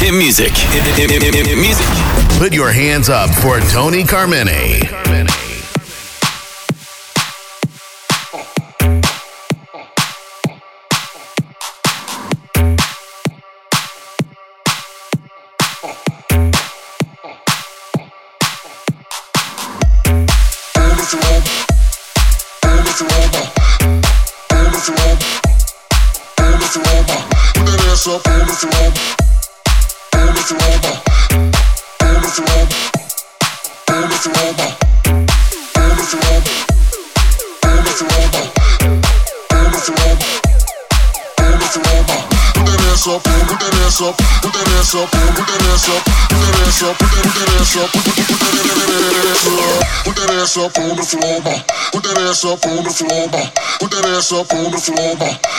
Hit music. Hit, hit, hit, hit, hit music. Put your hands up for Tony Carmine. ass up on the floor, ma. Put that ass up on the floor, ma. Put that ass up on the floor. Put that ass up on the floor. Put that ass up on the floor.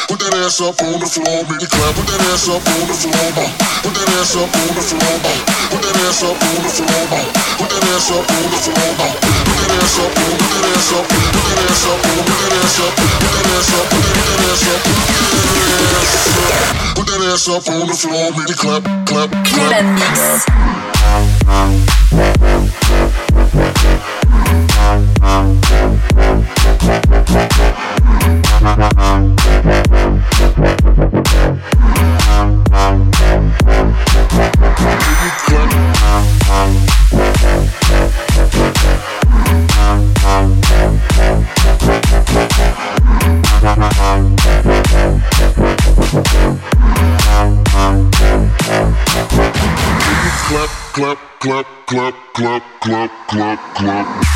Put that ass up on the floor. Put that ass up on the floor. Put that ass up on the floor, ma. Put that ass up put that ass up, put that ass up on, put that ass up, put that ass up, put that ass up, put that ass up. Put that ass up on the floor, on, baby, clap, clap, clap. Ha. club, club, club, club, club, club, club, club.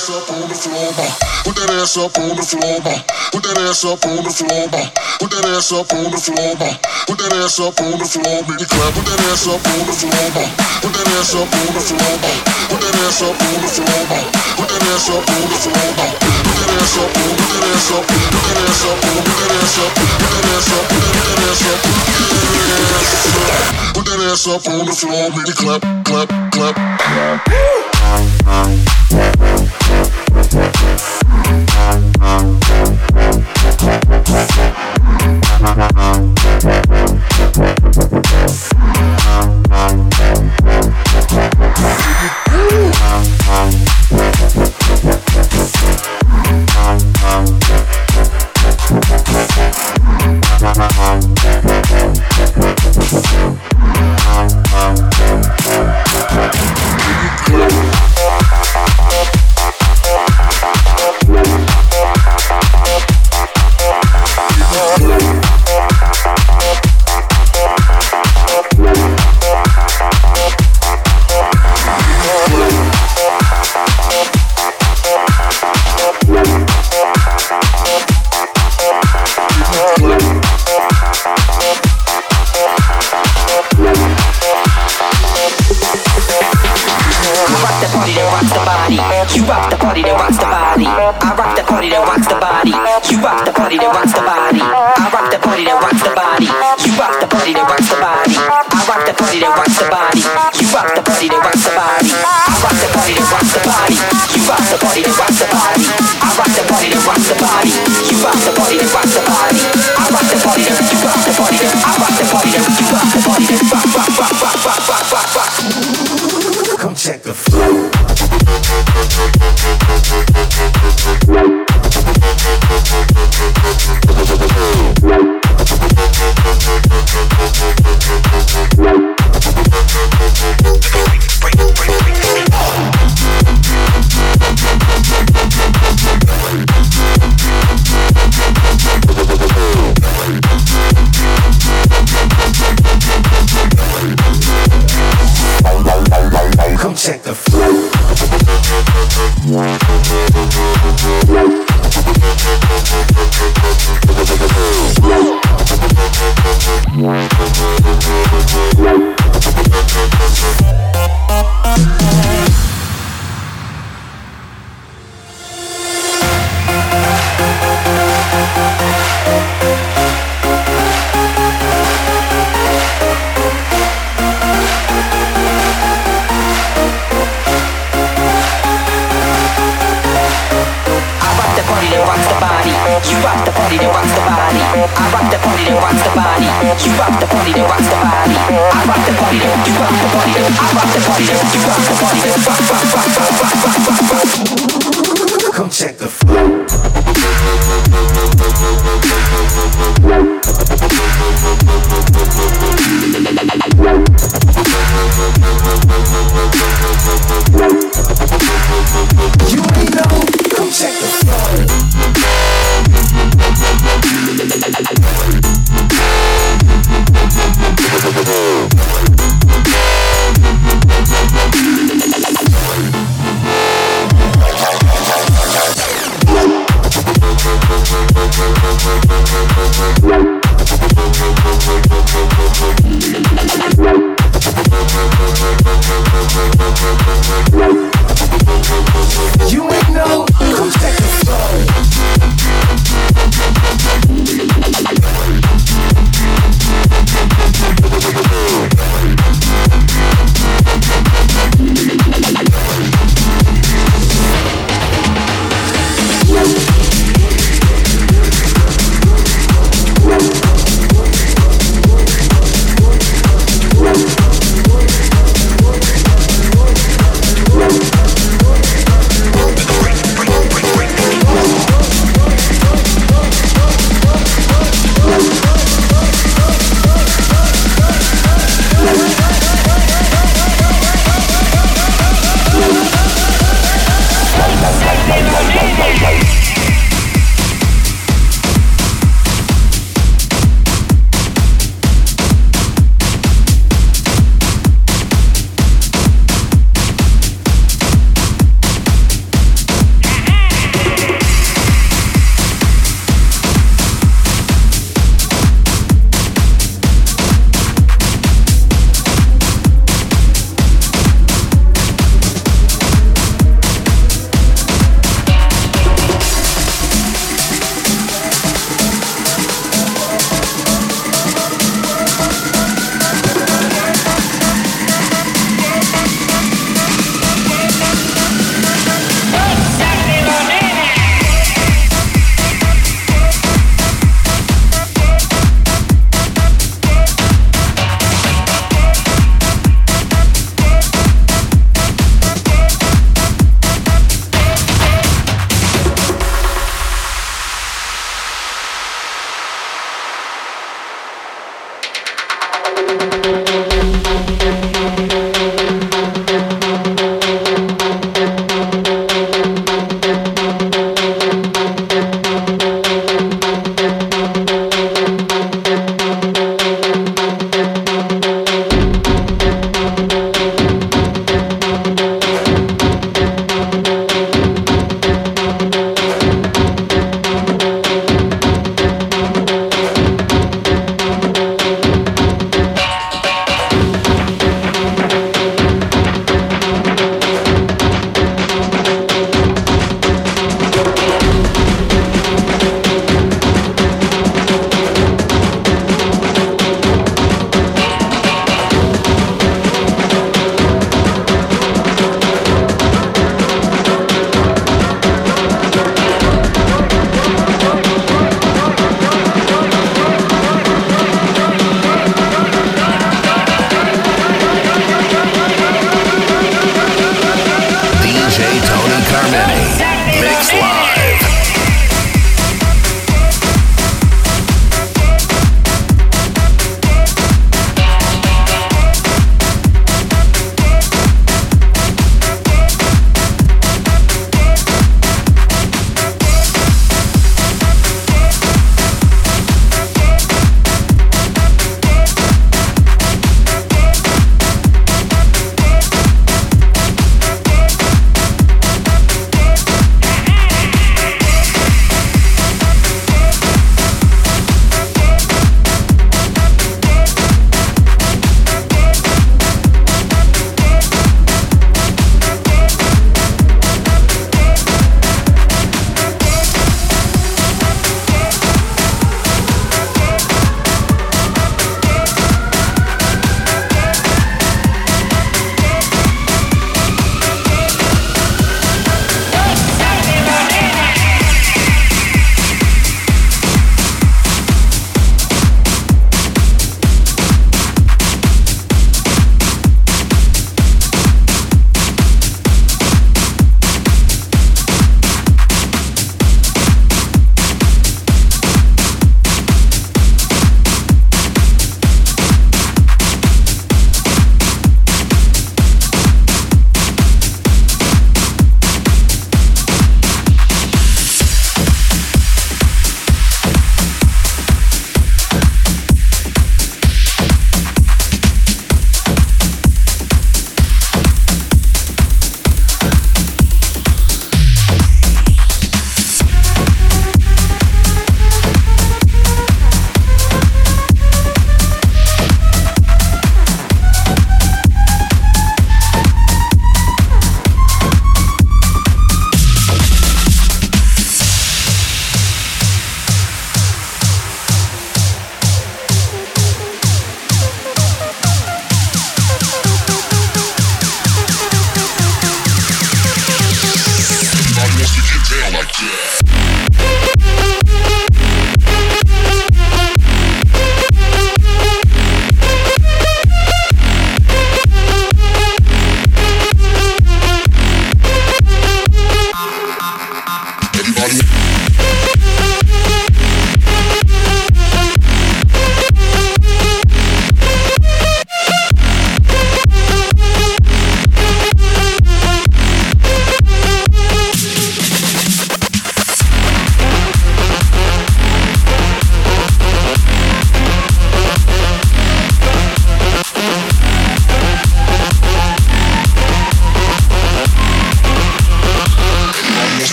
Ass up on the floor. Put that ass up on the floor. Put that ass up on the floor. Put that ass up on the floor. Put that ass up on the floor, make clap. Put that ass up on the floor. Put that ass up on the floor. Put that ass up on the floor. Put that ass up on the floor. Put that ass up put that ass up, put that ass up put that ass up, put that ass up, put that ass up, put that ass up. On the floor, make clap, clap, clap. I Yeah. Party that the body. You rock the body. I rock the party that rocks the body. You rock the party that rocks the body. I rock the party that rocks the body. You rock the party that rocks the body. I rock the party that rock the party I rock the party that rock the party rock rock rock rock rock rock rock. Come check the flow.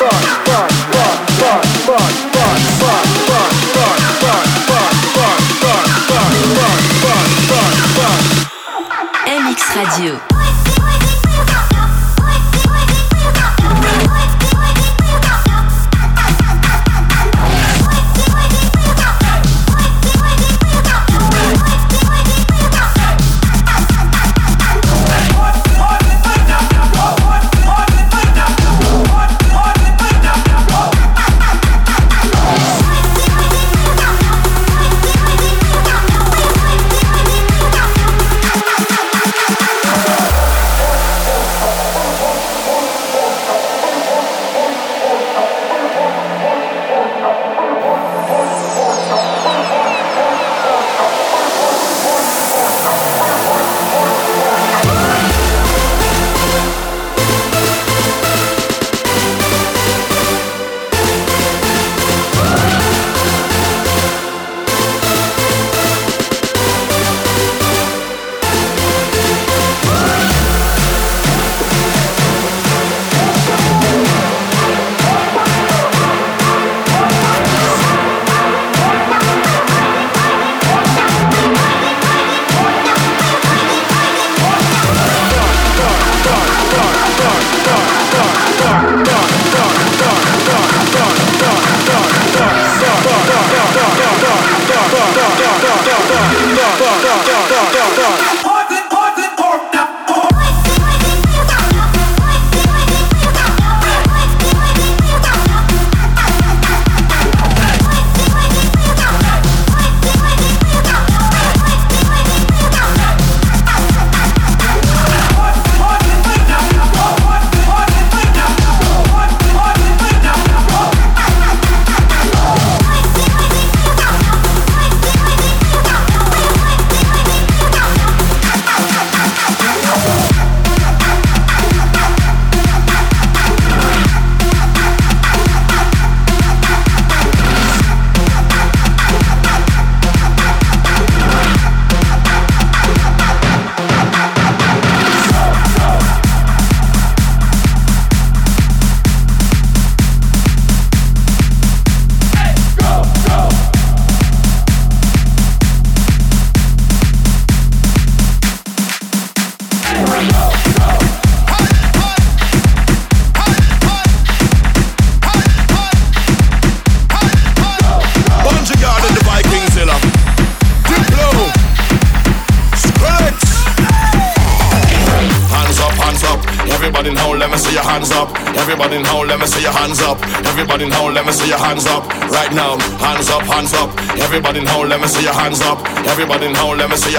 fuck, fuck.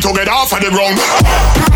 together off of the ground.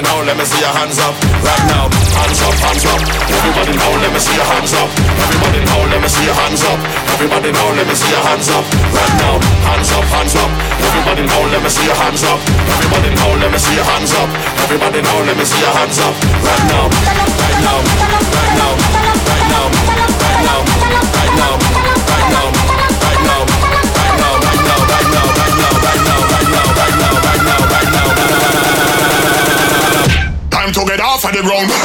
let me see your hands up. wrong.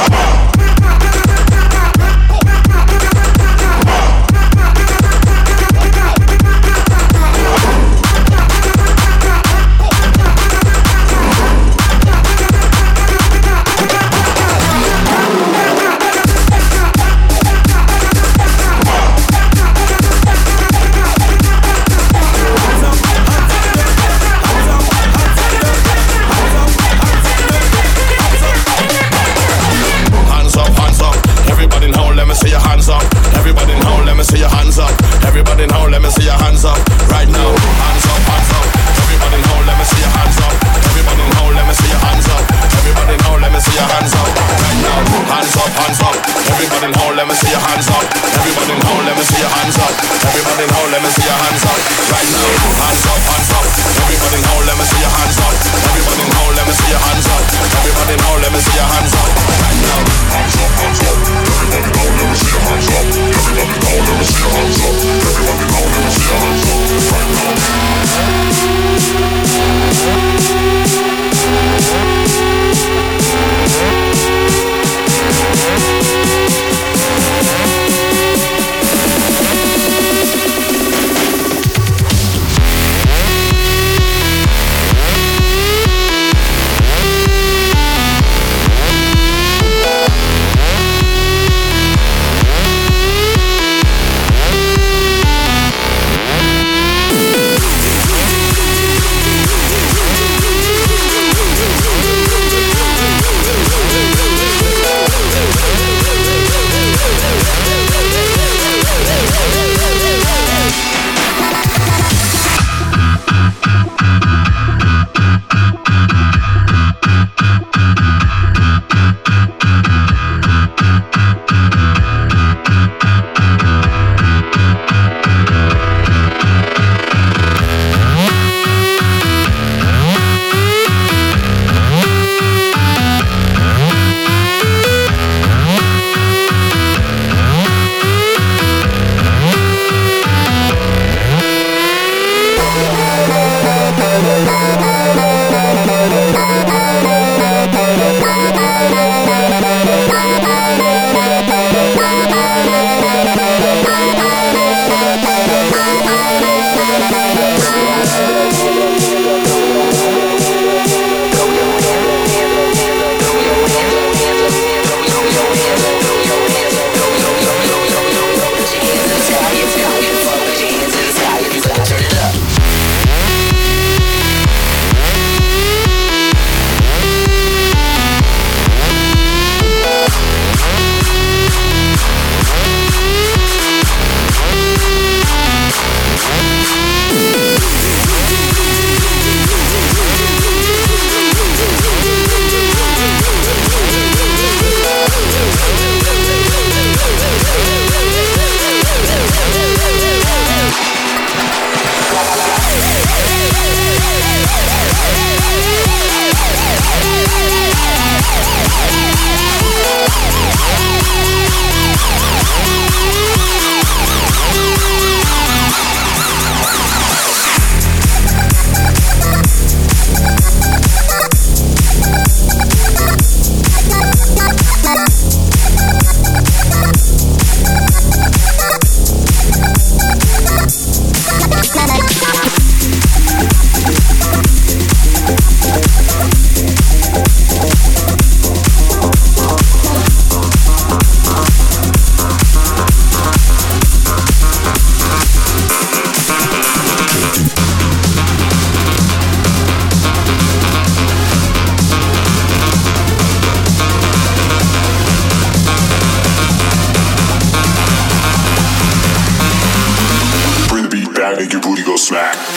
that make your booty go smack.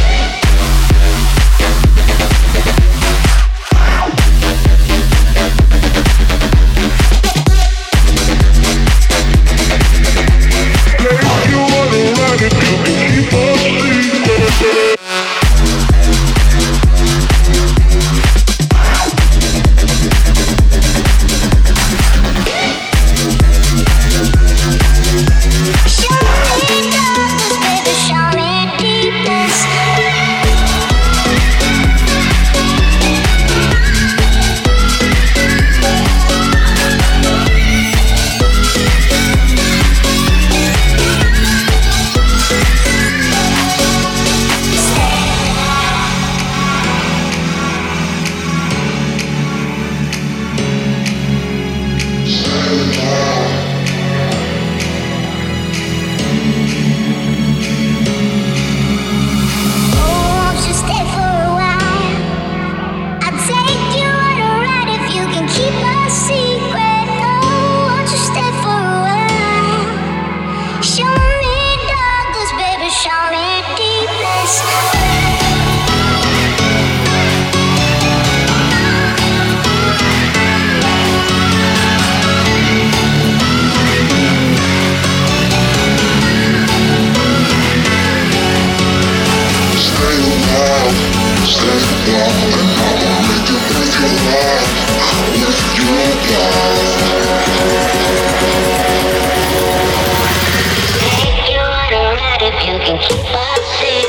Show me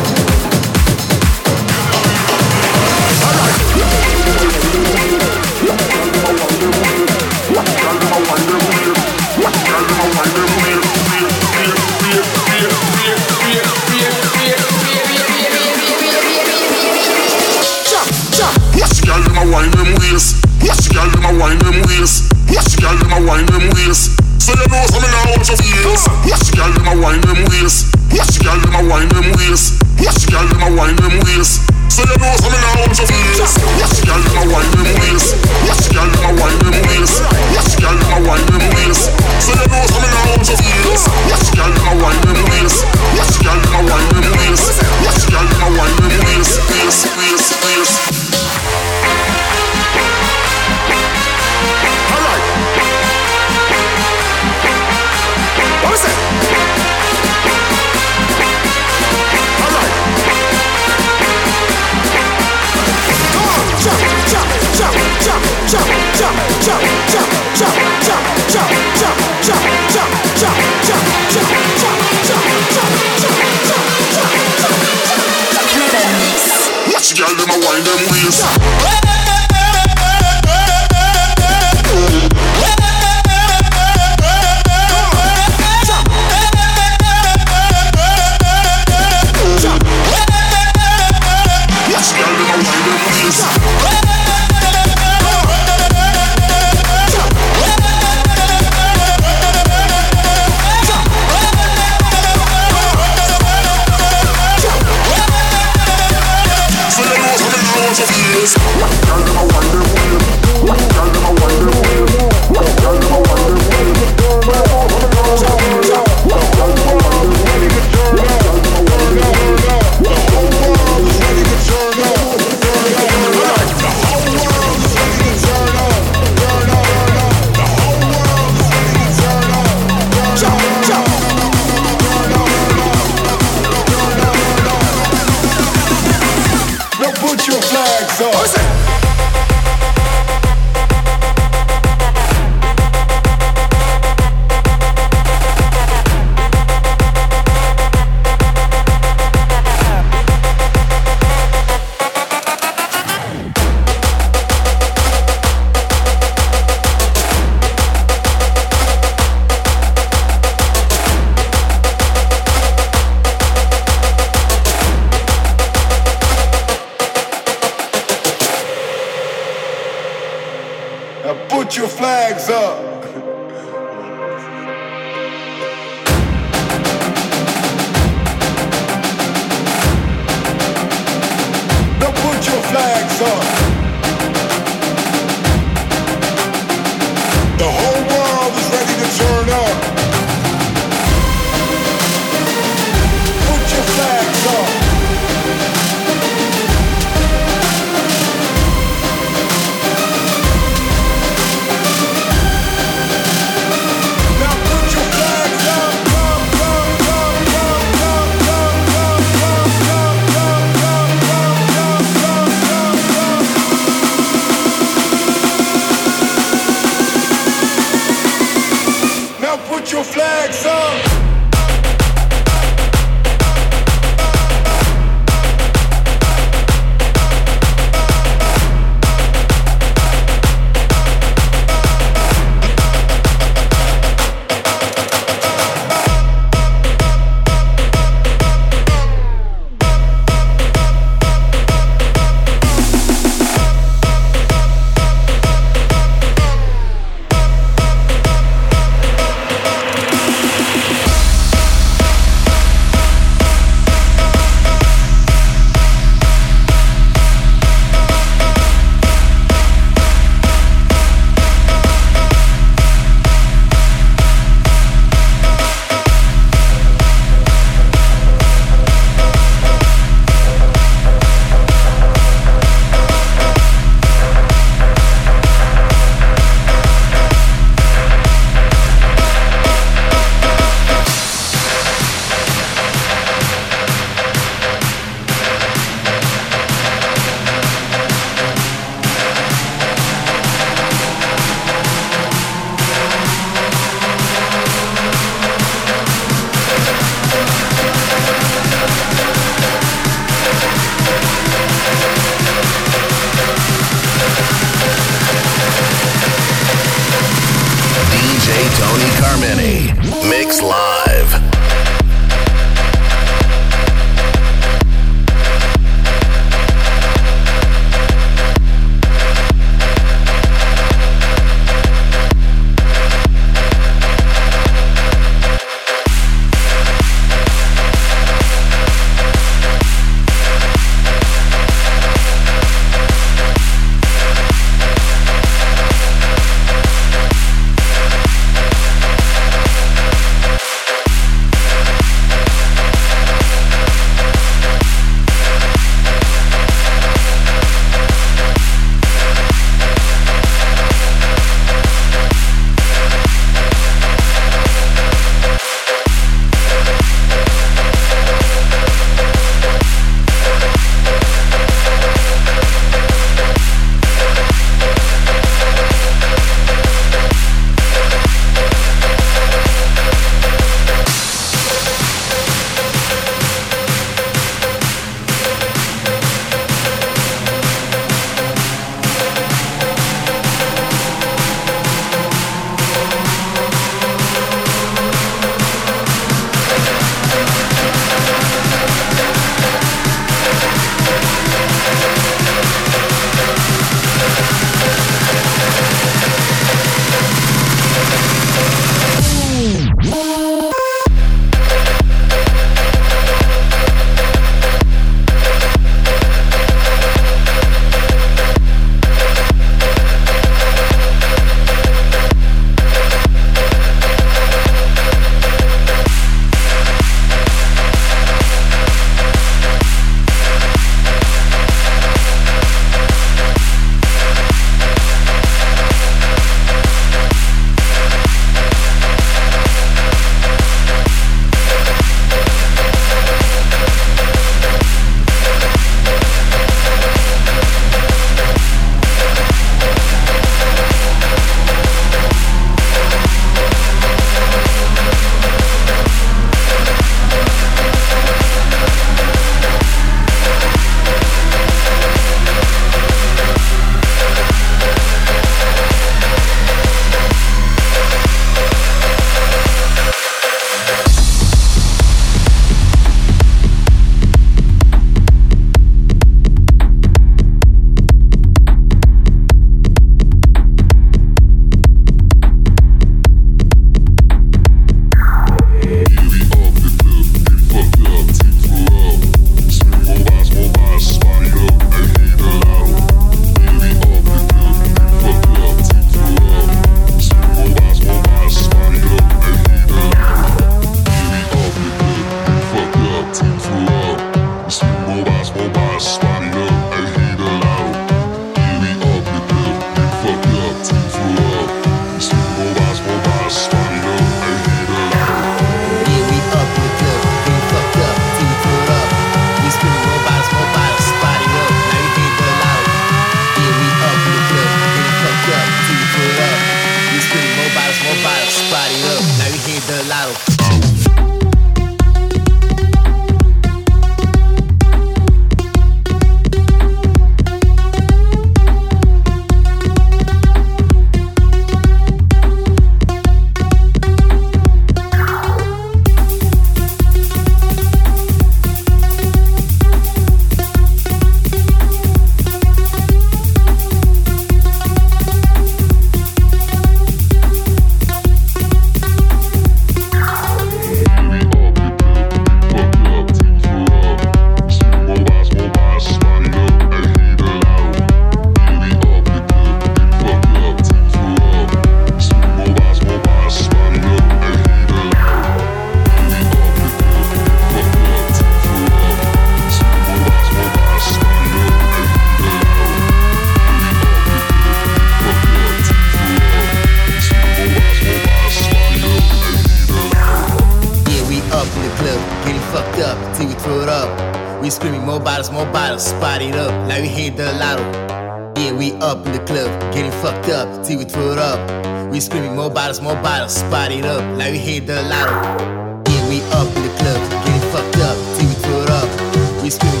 We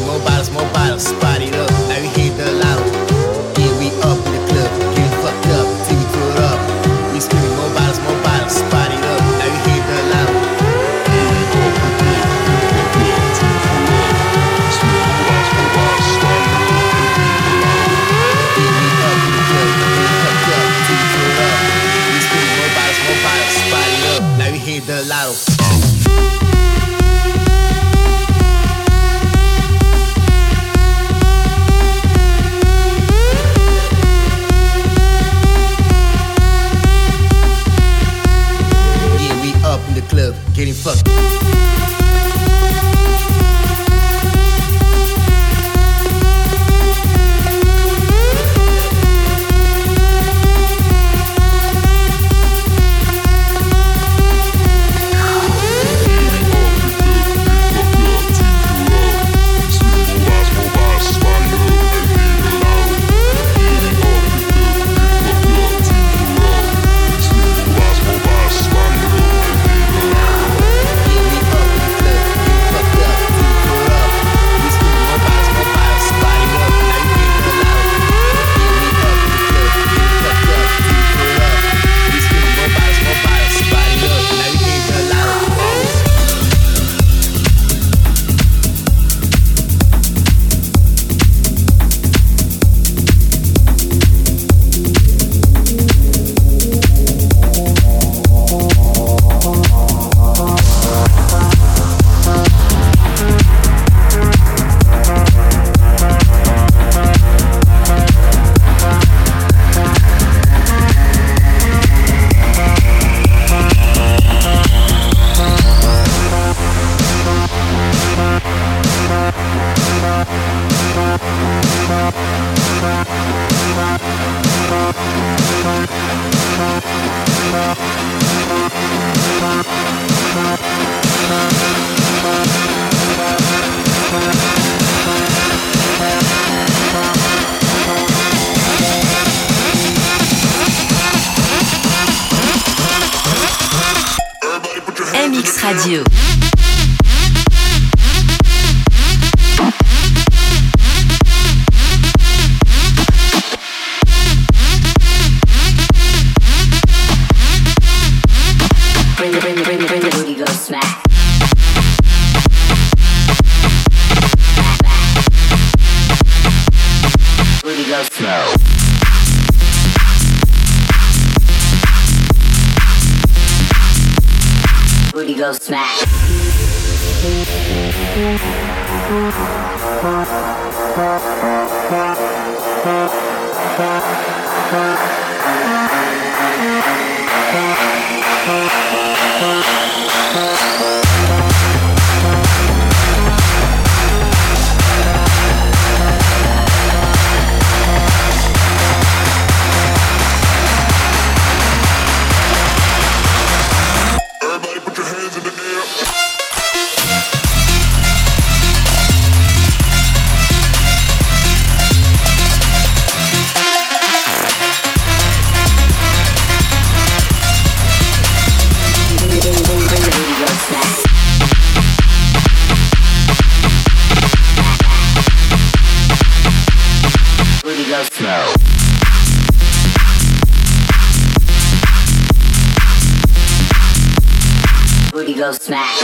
Booty